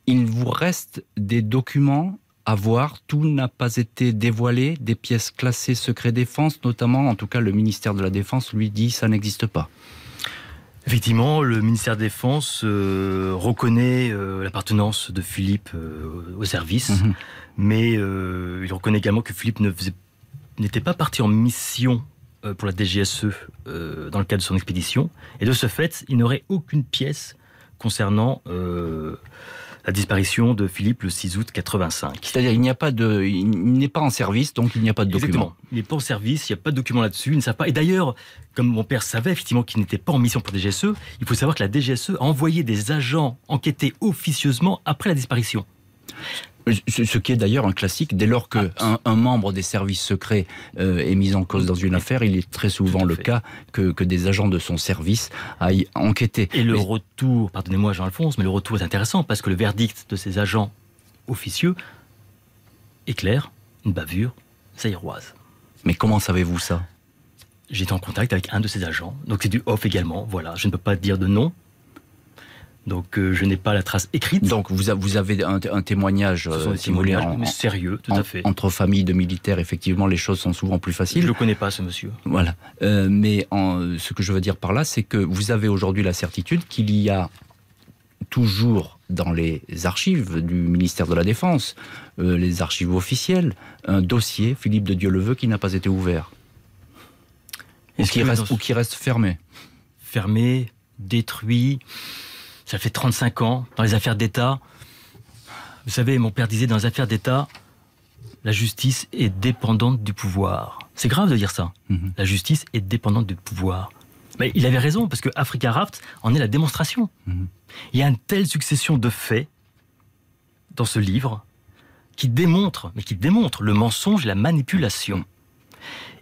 C: Il vous reste des documents à voir, tout n'a pas été dévoilé, des pièces classées secret défense, notamment, en tout cas le ministère de la Défense lui dit ça n'existe pas.
F: Effectivement, le ministère de la Défense euh, reconnaît euh, l'appartenance de Philippe euh, au service, mhm. mais il reconnaît également que Philippe n'était pas parti en mission pour la DGSE dans le cadre de son expédition, et de ce fait, il n'aurait aucune pièce concernant la disparition de Philippe le 6 août 85.
C: C'est-à-dire il n'y a pas de, il n'est pas en service, donc il n'y a pas de document.
F: Il n'est pas en service, il n'y a pas de document là-dessus, il ne savent pas. Et d'ailleurs, comme mon père savait effectivement qu'il n'était pas en mission pour la DGSE, il faut savoir que la DGSE a envoyé des agents enquêter officieusement après la disparition.
C: Ce qui est d'ailleurs un classique, dès lors qu'un un membre des services secrets euh, est mis en cause dans une affaire, il est très souvent le cas que, que, des agents de son service aillent enquêter.
F: Et le retour, pardonnez-moi Jean-Alphonse, mais le retour est intéressant parce que le verdict de ces agents officieux est clair, une bavure zaïroise.
C: Mais comment savez-vous ça?
F: J'étais en contact avec un de ces agents, donc c'est du off également, voilà, je ne peux pas dire de nom, donc euh, je n'ai pas la trace écrite.
C: Donc vous, vous avez un, témoignage,
F: euh, sérieux, tout à fait.
C: Entre familles de militaires, effectivement, les choses sont souvent plus faciles.
F: Je ne connais pas ce monsieur.
C: Voilà. Euh, mais ce que je veux dire par là, c'est que vous avez aujourd'hui la certitude qu'il y a toujours dans les archives du ministère de la Défense, les archives officielles, un dossier, Philippe de Dieu-le-Veut, qui n'a pas été ouvert. Ou qui, reste, ou qui reste fermé.
F: Fermé, détruit. Ça fait 35 ans dans les affaires d'État. Vous savez, mon père disait dans les affaires d'État, la justice est dépendante du pouvoir. C'est grave de dire ça. Mhm. La justice est dépendante du pouvoir. Mais il avait raison, parce que Africa Raft en est la démonstration. Mhm. Il y a une telle succession de faits dans ce livre qui démontre, mais qui démontre le mensonge et la manipulation.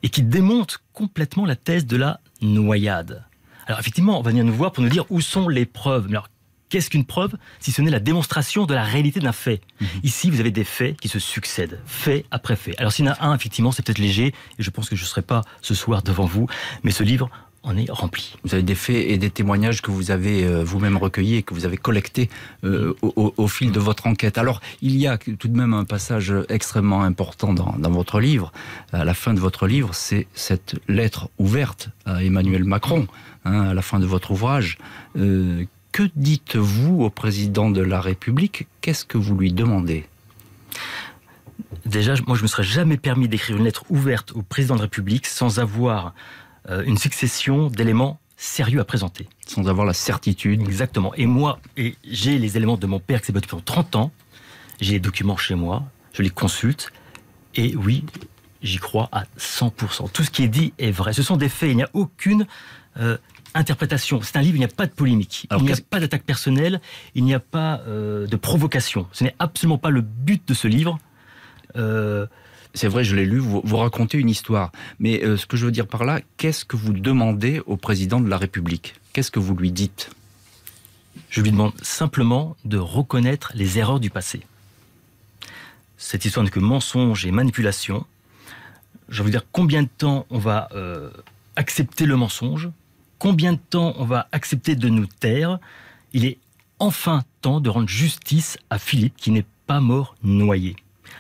F: Et qui démontre complètement la thèse de la noyade. Alors effectivement, on va venir nous voir pour nous dire où sont les preuves. Mais alors, Qu'est-ce qu'une preuve si ce n'est la démonstration de la réalité d'un fait? Mhm. Ici, vous avez des faits qui se succèdent, fait après fait. Alors s'il y en a un, effectivement, c'est peut-être léger, et je pense que je ne serai pas ce soir devant vous, mais ce livre en est rempli.
C: Vous avez des faits et des témoignages que vous avez euh, vous-même recueillis et que vous avez collectés euh, au, fil de votre enquête. Alors, il y a tout de même un passage extrêmement important dans, votre livre. À la fin de votre livre, c'est cette lettre ouverte à Emmanuel Macron, hein, à la fin de votre ouvrage, euh, que dites-vous au président de la République? Qu'est-ce que vous lui demandez?
F: Déjà, moi, je ne me serais jamais permis d'écrire une lettre ouverte au président de la République sans avoir euh, une succession d'éléments sérieux à présenter.
C: Sans avoir la certitude.
F: Exactement. Et moi, et j'ai les éléments de mon père qui s'est battu pendant 30 ans. J'ai les documents chez moi. Je les consulte. Et oui, j'y crois à 100%. Tout ce qui est dit est vrai. Ce sont des faits. Il n'y a aucune euh, interprétation. C'est un livre, il n'y a pas de polémique, il n'y a pas d'attaque personnelle, il n'y a pas euh, de provocation. Ce n'est absolument pas le but de ce livre.
C: Euh, c'est vrai, je l'ai lu, vous, racontez une histoire. Mais euh, ce que je veux dire par là, qu'est-ce que vous demandez au président de la République? Qu'est-ce que vous lui dites?
F: Je lui demande simplement de reconnaître les erreurs du passé. Cette histoire n'est que mensonge et manipulation. Je veux dire combien de temps on va accepter le mensonge? Combien de temps on va accepter de nous taire Il est enfin temps de rendre justice à Philippe qui n'est pas mort noyé.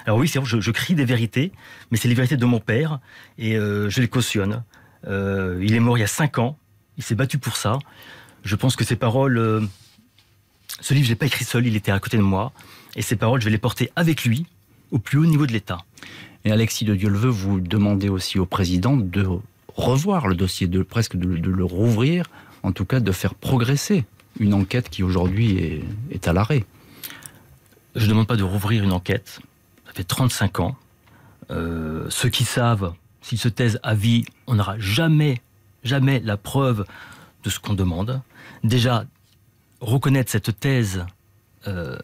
F: Alors oui, c'est vrai, je, crie des vérités, mais c'est les vérités de mon père et euh, je les cautionne. Euh, il est mort il y a cinq ans, il s'est battu pour ça. Je pense que ces paroles, euh, ce livre je l'ai pas écrit seul, il était à côté de moi et ces paroles je vais les porter avec lui au plus haut niveau de l'État.
C: Et Alexis de Dieu-le-Veut, vous demandez aussi au président de revoir le dossier, de presque de, le rouvrir, en tout cas de faire progresser une enquête qui aujourd'hui est, à l'arrêt.
F: Je ne demande pas de rouvrir une enquête. Ça fait 35 ans. Euh, ceux qui savent, s'ils se taisent à vie, on n'aura jamais, jamais la preuve de ce qu'on demande. Déjà, reconnaître cette thèse euh,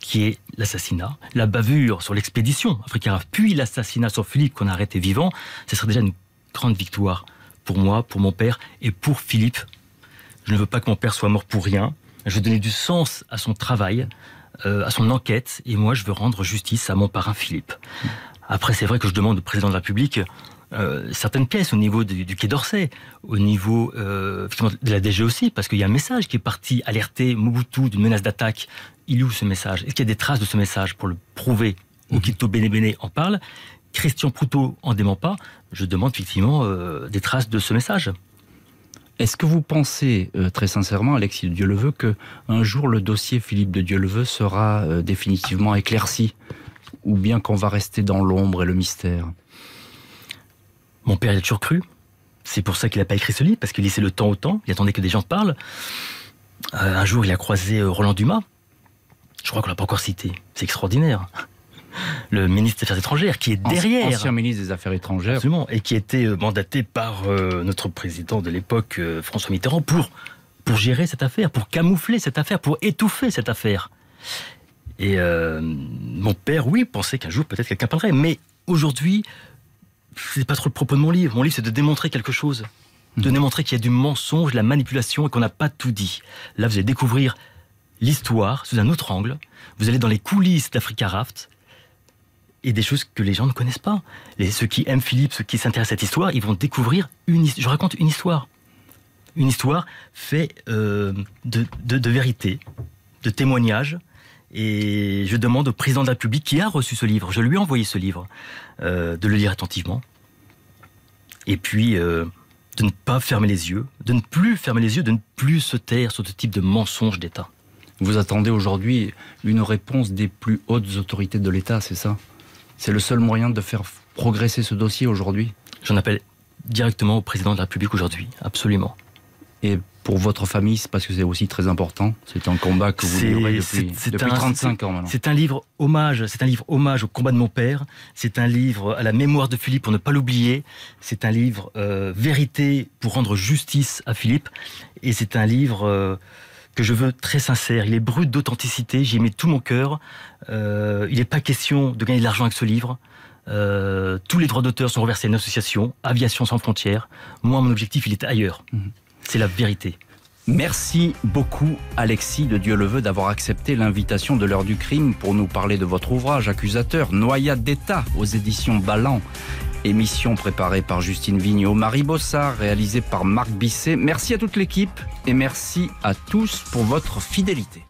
F: qui est l'assassinat, la bavure sur l'expédition africaine, puis l'assassinat sur Philippe qu'on a arrêté vivant, ce serait déjà une grande victoire pour moi, pour mon père et pour Philippe. Je ne veux pas que mon père soit mort pour rien. Je veux donner du sens à son travail, euh, à son enquête, et moi je veux rendre justice à mon parrain Philippe. Après, c'est vrai que je demande au président de la République euh, certaines pièces au niveau du, Quai d'Orsay, au niveau euh, de la DG aussi, parce qu'il y a un message qui est parti alerter Mobutu d'une menace d'attaque. Il est où ce message? Est-ce qu'il y a des traces de ce message pour le prouver Okito mhm. Bene en parle? Christian Proutot en dément pas. Je demande effectivement euh, des traces de ce message.
C: Est-ce que vous pensez très sincèrement, Alexis de Dieuleveux, que un jour le dossier Philippe de Dieuleveux sera définitivement éclairci, ou bien qu'on va rester dans l'ombre et le mystère?
F: Mon père, il a toujours cru. C'est pour ça qu'il n'a pas écrit ce livre, parce qu'il laissait le temps au temps. Il attendait que des gens parlent. Euh, un jour, il a croisé euh, Roland Dumas. Je crois qu'on l'a pas encore cité. C'est extraordinaire. Le ministre des Affaires étrangères, qui est derrière.
C: Ancien ministre des Affaires étrangères.
F: Absolument. Et qui était euh, mandaté par notre président de l'époque, François Mitterrand, pour, pour gérer cette affaire, pour camoufler cette affaire, pour étouffer cette affaire. Et mon père, oui, pensait qu'un jour peut-être quelqu'un parlerait. Mais aujourd'hui, c'est pas trop le propos de mon livre. Mon livre, c'est de démontrer quelque chose. De mhm. démontrer qu'il y a du mensonge, de la manipulation et qu'on n'a pas tout dit. Là, vous allez découvrir l'histoire sous un autre angle. Vous allez dans les coulisses d'Africa Raft et des choses que les gens ne connaissent pas. Ceux qui aiment Philippe, ceux qui s'intéressent à cette histoire, ils vont découvrir une Je raconte une histoire. Une histoire faite euh, de, de, de vérité, de témoignages, et je demande au président de la République qui a reçu ce livre, je lui ai envoyé ce livre, euh, de le lire attentivement. Et puis euh, de ne pas fermer les yeux, de ne plus fermer les yeux, de ne plus se taire sur ce type de mensonge d'État.
C: Vous attendez aujourd'hui une réponse des plus hautes autorités de l'État, c'est ça? C'est le seul moyen de faire progresser ce dossier aujourd'hui
F: J'en appelle directement au président de la République aujourd'hui, absolument.
C: Et pour votre famille, c'est parce que c'est aussi très important. C'est un combat que vous livrez depuis, 35 ans maintenant.
F: C'est un livre hommage. C'est un livre hommage au combat de mon père. C'est un livre à la mémoire de Philippe pour ne pas l'oublier. C'est un livre euh, vérité pour rendre justice à Philippe. Et c'est un livre euh, que je veux très sincère. Il est brut d'authenticité. J'y mets tout mon cœur. Euh, il n'est pas question de gagner de l'argent avec ce livre. tous les droits d'auteur sont reversés à une association, Aviation sans frontières. Moi, mon objectif, il est ailleurs. Mhm. C'est la vérité.
C: Merci beaucoup Alexis de Dieu le veut d'avoir accepté l'invitation de l'heure du crime pour nous parler de votre ouvrage accusateur Noyade d'État aux éditions Ballant. Émission préparée par Justine Vignot, Marie Bossard, réalisée par Marc Bisset. Merci à toute l'équipe et merci à tous pour votre fidélité.